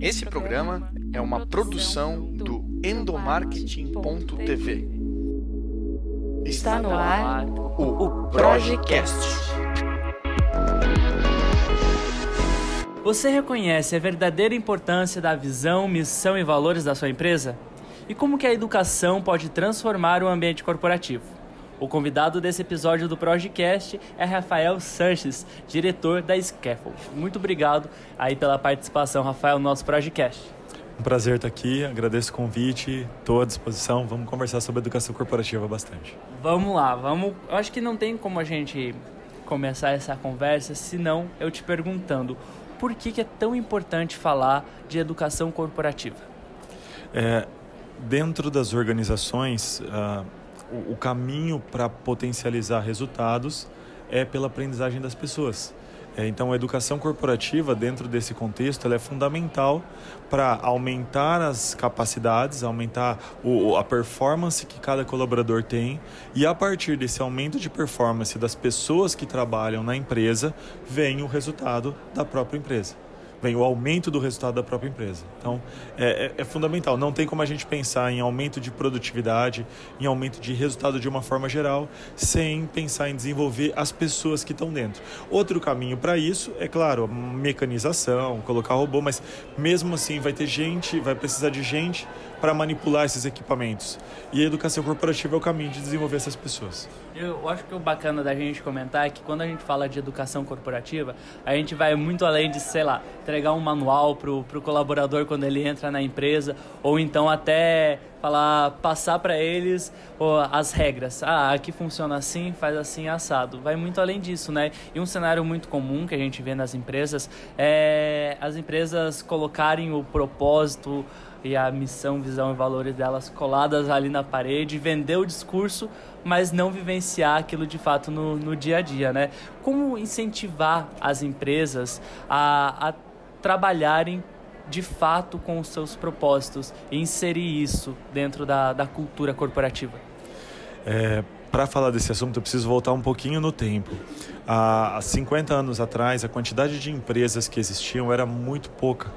Esse programa é uma produção do endomarketing.tv. Está no ar o Projecast. Você reconhece a verdadeira importância da visão, missão e valores da sua empresa? E como que a educação pode transformar o ambiente corporativo? O convidado desse episódio do Projecast é Rafael Sanches, diretor da Scaffold. Muito obrigado aí pela participação, Rafael, no nosso Projecast. Um prazer estar aqui, agradeço o convite, estou à disposição. Vamos conversar sobre educação corporativa bastante. Vamos lá, vamos. Eu acho que não tem como a gente começar essa conversa se não eu te perguntando por que, que é tão importante falar de educação corporativa. É, dentro das organizações, uh, o, caminho para potencializar resultados é pela aprendizagem das pessoas. É, então, a educação corporativa, dentro desse contexto, ela é fundamental para aumentar as capacidades, aumentar o, a performance que cada colaborador tem e, a partir desse aumento de performance das pessoas que trabalham na empresa, vem o resultado da própria empresa vem o aumento do resultado da própria empresa. Então, é, é, é, fundamental. Não tem como a gente pensar em aumento de produtividade, em aumento de resultado de uma forma geral, sem pensar em desenvolver as pessoas que estão dentro. Outro caminho para isso é, claro, mecanização, colocar robô, mas mesmo assim vai ter gente, vai precisar de gente para manipular esses equipamentos. E a educação corporativa é o caminho de desenvolver essas pessoas. Eu acho que o bacana da gente comentar é que quando a gente fala de educação corporativa, a gente vai muito além de, sei lá, entregar um manual pro, pro colaborador quando ele entra na empresa, ou então até falar, passar para eles oh, as regras. Ah, aqui funciona assim, faz assim, assado. Vai muito além disso, né? E um cenário muito comum que a gente vê nas empresas é as empresas colocarem o propósito, e a missão, visão e valores delas coladas ali na parede, vender o discurso, mas não vivenciar aquilo de fato no, no dia a dia, né? Como incentivar as empresas a, a trabalharem de fato com os seus propósitos e inserir isso dentro da, da cultura corporativa? É, Para falar desse assunto, eu preciso voltar um pouquinho no tempo. Há 50 anos atrás, a quantidade de empresas que existiam era muito pouca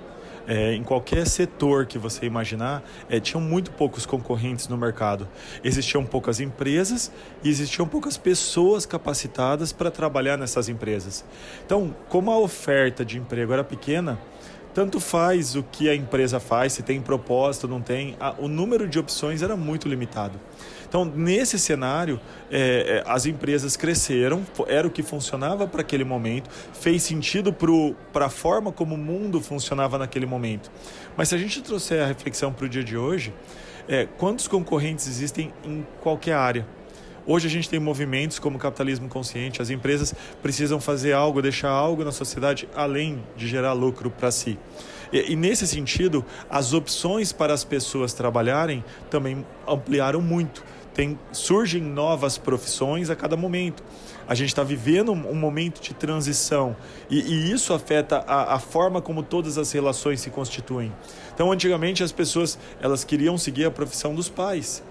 é, em qualquer setor que você imaginar, é, tinham muito poucos concorrentes no mercado. Existiam poucas empresas e existiam poucas pessoas capacitadas para trabalhar nessas empresas. Então, como a oferta de emprego era pequena, tanto faz o que a empresa faz, se tem propósito, não tem, a, o número de opções era muito limitado. Então, nesse cenário, é, é as empresas cresceram, era o que funcionava para aquele momento, fez sentido para a forma como o mundo funcionava naquele momento. Mas se a gente trouxer a reflexão para o dia de hoje, é, quantos concorrentes existem em qualquer área? Hoje a gente tem movimentos como o capitalismo consciente, as empresas precisam fazer algo, deixar algo na sociedade além de gerar lucro para si. E, e, nesse sentido, as opções para as pessoas trabalharem também ampliaram muito tem, surgem novas profissões a cada momento. A gente está vivendo um, momento de transição e, e isso afeta a, a, forma como todas as relações se constituem. Então, antigamente as pessoas elas queriam seguir a profissão dos pais.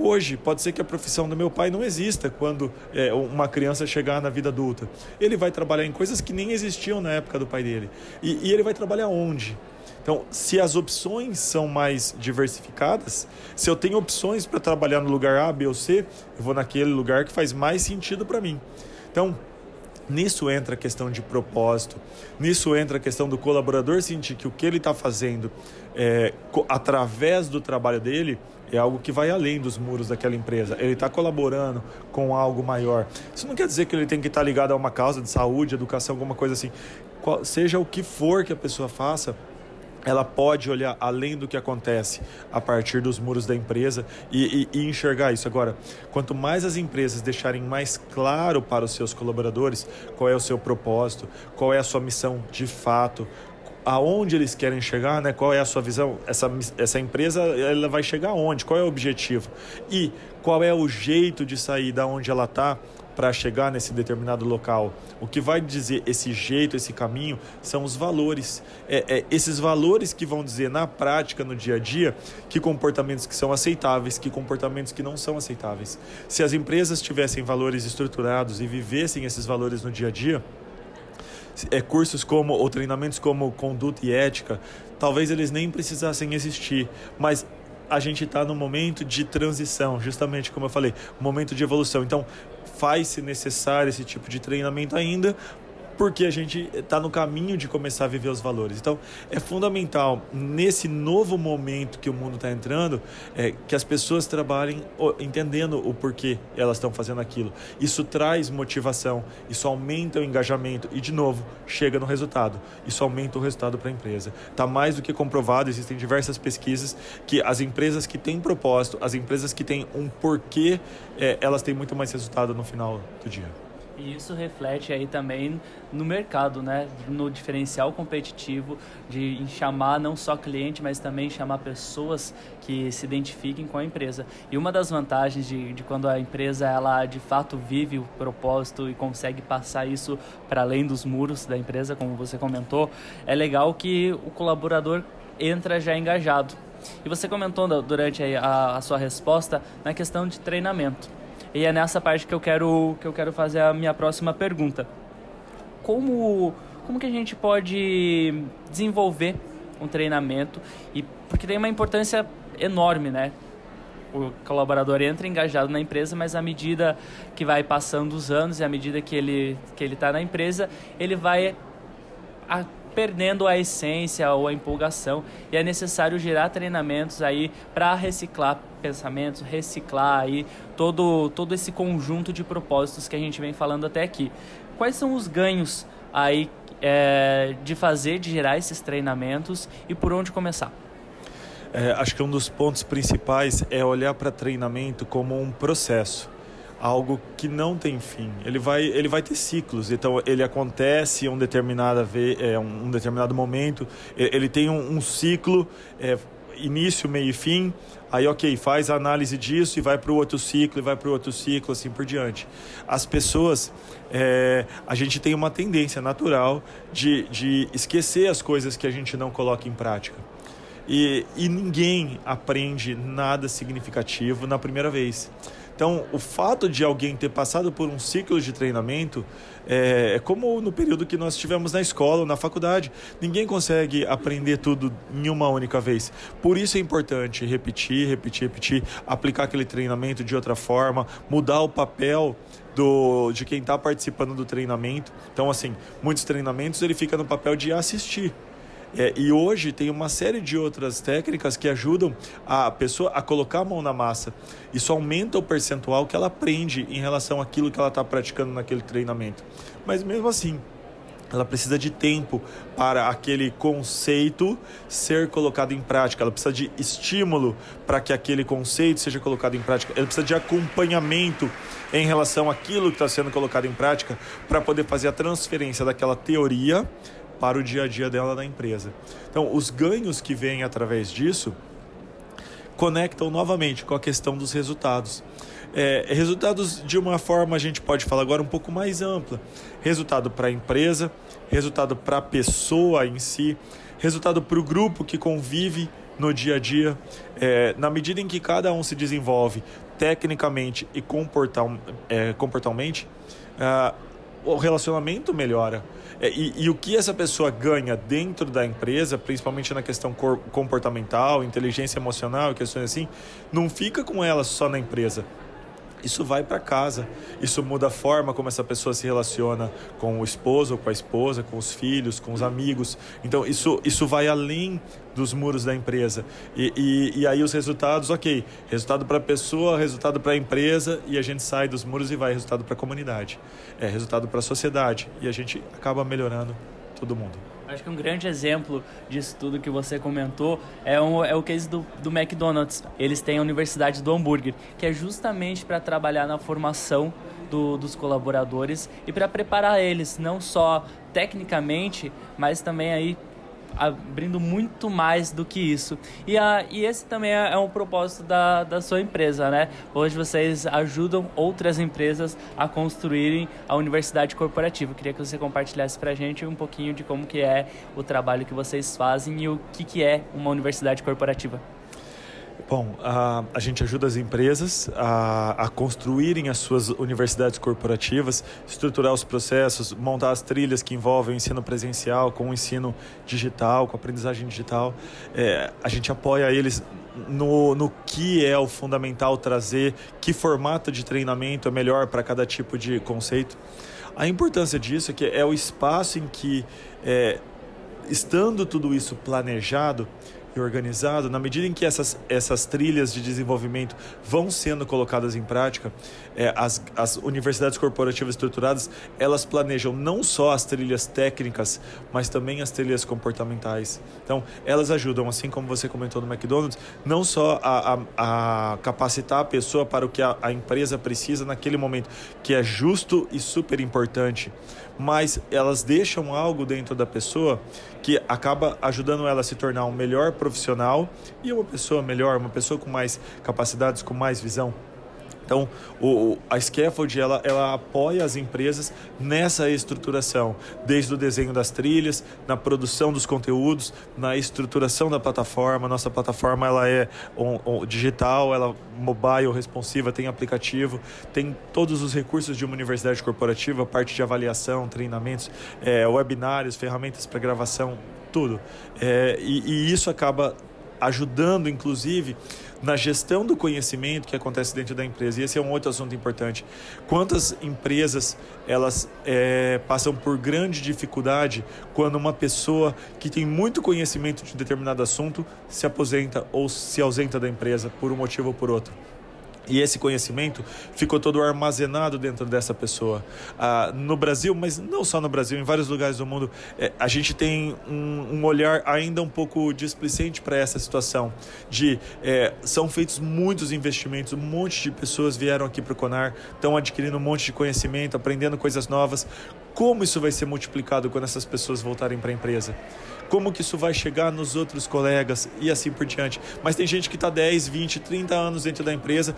Hoje, pode ser que a profissão do meu pai não exista quando é, uma criança chegar na vida adulta. Ele vai trabalhar em coisas que nem existiam na época do pai dele. E, e ele vai trabalhar onde? Então, se as opções são mais diversificadas, se eu tenho opções para trabalhar no lugar A, B ou C, eu vou naquele lugar que faz mais sentido para mim. Então, Nisso entra a questão de propósito, nisso entra a questão do colaborador sentir que o que ele está fazendo é, através do trabalho dele é algo que vai além dos muros daquela empresa. Ele está colaborando com algo maior. Isso não quer dizer que ele tem que estar tá ligado a uma causa de saúde, educação, alguma coisa assim. Qual, seja o que for que a pessoa faça, ela pode olhar além do que acontece a partir dos muros da empresa e, e, e, enxergar isso. Agora, quanto mais as empresas deixarem mais claro para os seus colaboradores qual é o seu propósito, qual é a sua missão de fato, aonde eles querem chegar, né? qual é a sua visão, essa, essa empresa ela vai chegar aonde, qual é o objetivo e qual é o jeito de sair da onde ela está para chegar nesse determinado local. O que vai dizer esse jeito, esse caminho, são os valores. É, é, esses valores que vão dizer na prática, no dia a dia, que comportamentos que são aceitáveis, que comportamentos que não são aceitáveis. Se as empresas tivessem valores estruturados e vivessem esses valores no dia a dia, é, cursos como, ou treinamentos como conduta e ética, talvez eles nem precisassem existir, mas a gente está no momento de transição, justamente como eu falei, momento de evolução. Então, faz-se necessário esse tipo de treinamento ainda, porque a gente está no caminho de começar a viver os valores. Então, é fundamental, nesse novo momento que o mundo está entrando, é, que as pessoas trabalhem entendendo o porquê elas estão fazendo aquilo. Isso traz motivação, isso aumenta o engajamento e, de novo, chega no resultado. Isso aumenta o resultado para a empresa. Está mais do que comprovado, existem diversas pesquisas que as empresas que têm propósito, as empresas que têm um porquê, é, elas têm muito mais resultado no final do dia. E isso reflete aí também no mercado, né? No diferencial competitivo de chamar não só cliente, mas também chamar pessoas que se identifiquem com a empresa. E uma das vantagens de, de quando a empresa ela de fato vive o propósito e consegue passar isso para além dos muros da empresa, como você comentou, é legal que o colaborador entra já engajado. E você comentou durante a, a sua resposta na questão de treinamento. E é nessa parte que eu quero, que eu quero fazer a minha próxima pergunta. Como, como que a gente pode desenvolver um treinamento? E, porque tem uma importância enorme, né? o colaborador entra engajado na empresa, mas à medida que vai passando os anos e à medida que ele que ele está na empresa, ele vai a, perdendo a essência ou a empolgação e é necessário gerar treinamentos aí para reciclar pensamentos, reciclar aí todo, todo esse conjunto de propósitos que a gente vem falando até aqui. Quais são os ganhos aí é, de fazer, de gerar esses treinamentos e por onde começar? É, acho que um dos pontos principais é olhar para treinamento como um processo algo que não tem fim. Ele vai, ele vai ter ciclos. Então ele acontece um determinado, é, um determinado momento. Ele tem um, um ciclo, é, início, meio e fim. Aí, ok, faz a análise disso e vai para o outro ciclo, e vai para o outro ciclo, assim por diante. As pessoas, é, a gente tem uma tendência natural de, de esquecer as coisas que a gente não coloca em prática. E, e ninguém aprende nada significativo na primeira vez. Então, o fato de alguém ter passado por um ciclo de treinamento é, é como no período que nós tivemos na escola ou na faculdade. Ninguém consegue aprender tudo em uma única vez. Por isso é importante repetir, repetir, repetir, aplicar aquele treinamento de outra forma, mudar o papel do, de quem está participando do treinamento. Então, assim, muitos treinamentos ele fica no papel de assistir. É, e hoje tem uma série de outras técnicas que ajudam a pessoa a colocar a mão na massa. Isso aumenta o percentual que ela aprende em relação àquilo que ela está praticando naquele treinamento. Mas mesmo assim, ela precisa de tempo para aquele conceito ser colocado em prática. Ela precisa de estímulo para que aquele conceito seja colocado em prática. Ela precisa de acompanhamento em relação àquilo que está sendo colocado em prática para poder fazer a transferência daquela teoria para o dia a dia dela na empresa. Então, os ganhos que vêm através disso conectam novamente com a questão dos resultados. É, resultados de uma forma a gente pode falar agora um pouco mais ampla. Resultado para a empresa, resultado para a pessoa em si, resultado para o grupo que convive no dia a dia. É, na medida em que cada um se desenvolve tecnicamente e comportal, é, comportalmente, uh, o relacionamento melhora. É, e, e, o que essa pessoa ganha dentro da empresa, principalmente na questão comportamental, inteligência emocional, questões assim, não fica com ela só na empresa, isso vai para casa. Isso muda a forma como essa pessoa se relaciona com o esposo, com a esposa, com os filhos, com os amigos. Então, isso, isso vai além dos muros da empresa. E, e, e aí os resultados, ok, resultado para a pessoa, resultado para a empresa, e a gente sai dos muros e vai resultado para a comunidade. É resultado para a sociedade. E a gente acaba melhorando todo mundo. Acho que um grande exemplo disso tudo que você comentou é, um, é o case do, do McDonald's. Eles têm a Universidade do Hambúrguer, que é justamente para trabalhar na formação do, dos colaboradores e para preparar eles, não só tecnicamente, mas também aí abrindo muito mais do que isso. E, a, e esse também é, é um propósito da, da sua empresa, né? Hoje vocês ajudam outras empresas a construírem a universidade corporativa. Eu queria que você compartilhasse para gente um pouquinho de como que é o trabalho que vocês fazem e o que, que é uma universidade corporativa. Bom, a, a gente ajuda as empresas a, a construírem as suas universidades corporativas, estruturar os processos, montar as trilhas que envolvem o ensino presencial com o ensino digital, com a aprendizagem digital. É, a gente apoia eles no, no que é o fundamental trazer, que formato de treinamento é melhor para cada tipo de conceito. A importância disso é que é o espaço em que, é, estando tudo isso planejado, organizado, na medida em que essas, essas trilhas de desenvolvimento vão sendo colocadas em prática, é, as, as universidades corporativas estruturadas, elas planejam não só as trilhas técnicas, mas também as trilhas comportamentais. Então, elas ajudam, assim como você comentou no McDonald's, não só a, a, a capacitar a pessoa para o que a, a empresa precisa naquele momento, que é justo e super importante, mas elas deixam algo dentro da pessoa que acaba ajudando ela a se tornar um melhor profissional e uma pessoa melhor, uma pessoa com mais capacidades, com mais visão. Então, o, a Scaffold ela, ela apoia as empresas nessa estruturação, desde o desenho das trilhas, na produção dos conteúdos, na estruturação da plataforma. Nossa plataforma ela é um, um, digital, ela mobile, responsiva, tem aplicativo, tem todos os recursos de uma universidade corporativa, parte de avaliação, treinamentos, é, webinários, ferramentas para gravação, tudo. É, e, e isso acaba ajudando, inclusive, na gestão do conhecimento que acontece dentro da empresa. E esse é um outro assunto importante. Quantas empresas elas é, passam por grande dificuldade quando uma pessoa que tem muito conhecimento de determinado assunto se aposenta ou se ausenta da empresa por um motivo ou por outro? E esse conhecimento ficou todo armazenado dentro dessa pessoa. Ah, no Brasil, mas não só no Brasil, em vários lugares do mundo, é, a gente tem um, um, olhar ainda um pouco displicente para essa situação. De é, são feitos muitos investimentos, um monte de pessoas vieram aqui para o Conar, estão adquirindo um monte de conhecimento, aprendendo coisas novas. Como isso vai ser multiplicado quando essas pessoas voltarem para a empresa? Como que isso vai chegar nos outros colegas e assim por diante? Mas tem gente que está 10, 20, 30 anos dentro da empresa,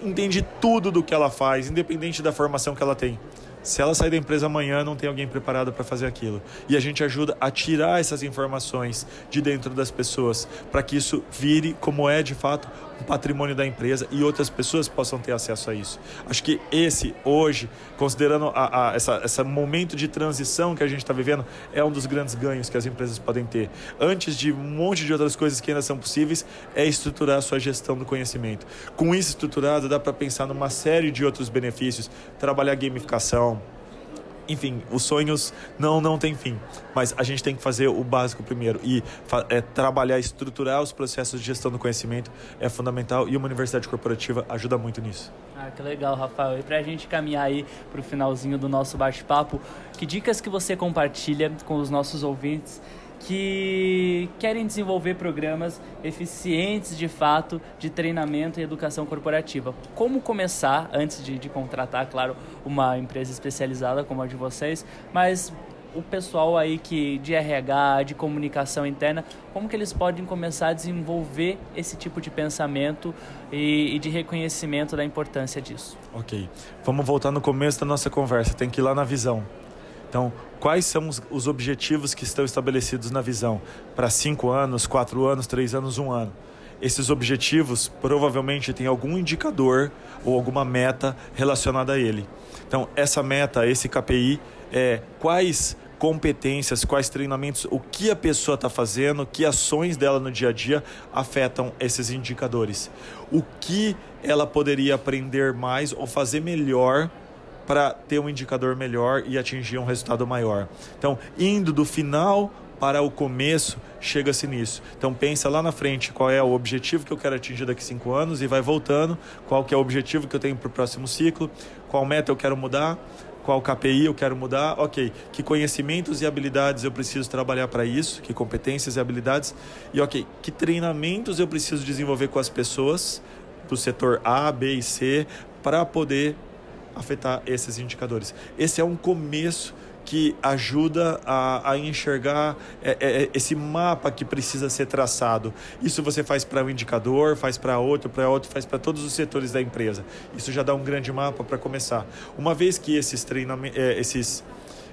entende tudo do que ela faz, independente da formação que ela tem. Se ela sair da empresa amanhã, não tem alguém preparado para fazer aquilo. E a gente ajuda a tirar essas informações de dentro das pessoas, para que isso vire, como é de fato, um patrimônio da empresa e outras pessoas possam ter acesso a isso. Acho que esse, hoje, considerando a, a, essa, momento de transição que a gente está vivendo, é um dos grandes ganhos que as empresas podem ter. Antes de um monte de outras coisas que ainda são possíveis, é estruturar a sua gestão do conhecimento. Com isso estruturado, dá para pensar numa série de outros benefícios, trabalhar gamificação, enfim, os sonhos não não tem fim, mas a gente tem que fazer o básico primeiro e é, trabalhar, estruturar os processos de gestão do conhecimento é fundamental e uma universidade corporativa ajuda muito nisso. Ah, que legal, Rafael. E para a gente caminhar aí para o finalzinho do nosso bate-papo, que dicas que você compartilha com os nossos ouvintes que querem desenvolver programas eficientes de fato de treinamento e educação corporativa. Como começar, antes de, de contratar, claro, uma empresa especializada como a de vocês, mas o pessoal aí que de RH, de comunicação interna, como que eles podem começar a desenvolver esse tipo de pensamento e, e, de reconhecimento da importância disso? Ok, vamos voltar no começo da nossa conversa. Tem que ir lá na visão. Então, quais são os objetivos que estão estabelecidos na visão para cinco anos, quatro anos, três anos, um ano? Esses objetivos provavelmente têm algum indicador ou alguma meta relacionada a ele. Então, essa meta, esse KPI, é quais competências, quais treinamentos, o que a pessoa está fazendo, que ações dela no dia a dia afetam esses indicadores. O que ela poderia aprender mais ou fazer melhor para ter um indicador melhor e atingir um resultado maior. Então, indo do final para o começo, chega-se nisso. Então pensa lá na frente qual é o objetivo que eu quero atingir daqui cinco anos e vai voltando, qual que é o objetivo que eu tenho para o próximo ciclo, qual meta eu quero mudar, qual KPI eu quero mudar, ok, que conhecimentos e habilidades eu preciso trabalhar para isso, que competências e habilidades, e ok, que treinamentos eu preciso desenvolver com as pessoas do setor A, B e C para poder afetar esses indicadores. Esse é um começo que ajuda a, a enxergar é, é, é esse mapa que precisa ser traçado. Isso você faz para um indicador, faz para outro, para outro, faz para todos os setores da empresa. Isso já dá um grande mapa para começar. Uma vez que esses treinamentos, é, esses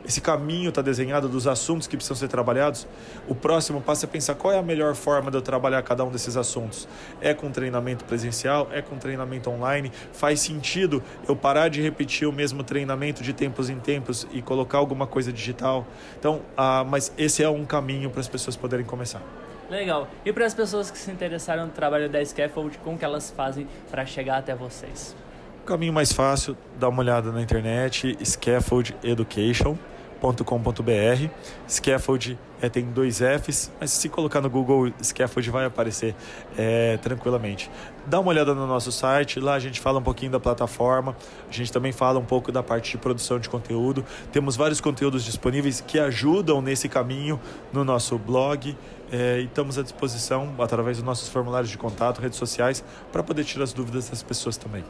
esse caminho está desenhado dos assuntos que precisam ser trabalhados, o próximo passo é pensar qual é a melhor forma de eu trabalhar cada um desses assuntos. É com treinamento presencial? É com treinamento online? Faz sentido eu parar de repetir o mesmo treinamento de tempos em tempos e colocar alguma coisa digital? Então, ah, mas esse é um caminho para as pessoas poderem começar. Legal. E para as pessoas que se interessaram no trabalho da Scaffold, como que elas fazem para chegar até vocês? O caminho mais fácil, dá uma olhada na internet, Scaffold Education scaffold.com.br. Scaffold é, tem dois Fs, mas se colocar no Google Scaffold vai aparecer é, tranquilamente. Dá uma olhada no nosso site, lá a gente fala um pouquinho da plataforma, a gente também fala um pouco da parte de produção de conteúdo. Temos vários conteúdos disponíveis que ajudam nesse caminho no nosso blog é, e estamos à disposição através dos nossos formulários de contato, redes sociais, para poder tirar as dúvidas das pessoas também.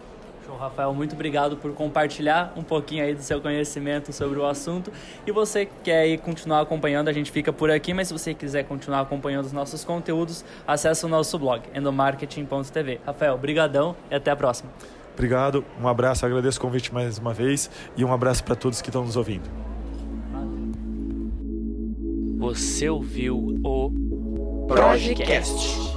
Rafael, muito obrigado por compartilhar um pouquinho aí do seu conhecimento sobre o assunto. E você quer aí continuar acompanhando, a gente fica por aqui, mas se você quiser continuar acompanhando os nossos conteúdos, acesse o nosso blog, endomarketing.tv. Rafael, brigadão e até a próxima. Obrigado, um abraço, agradeço o convite mais uma vez e um abraço para todos que estão nos ouvindo. Você ouviu o Projecast.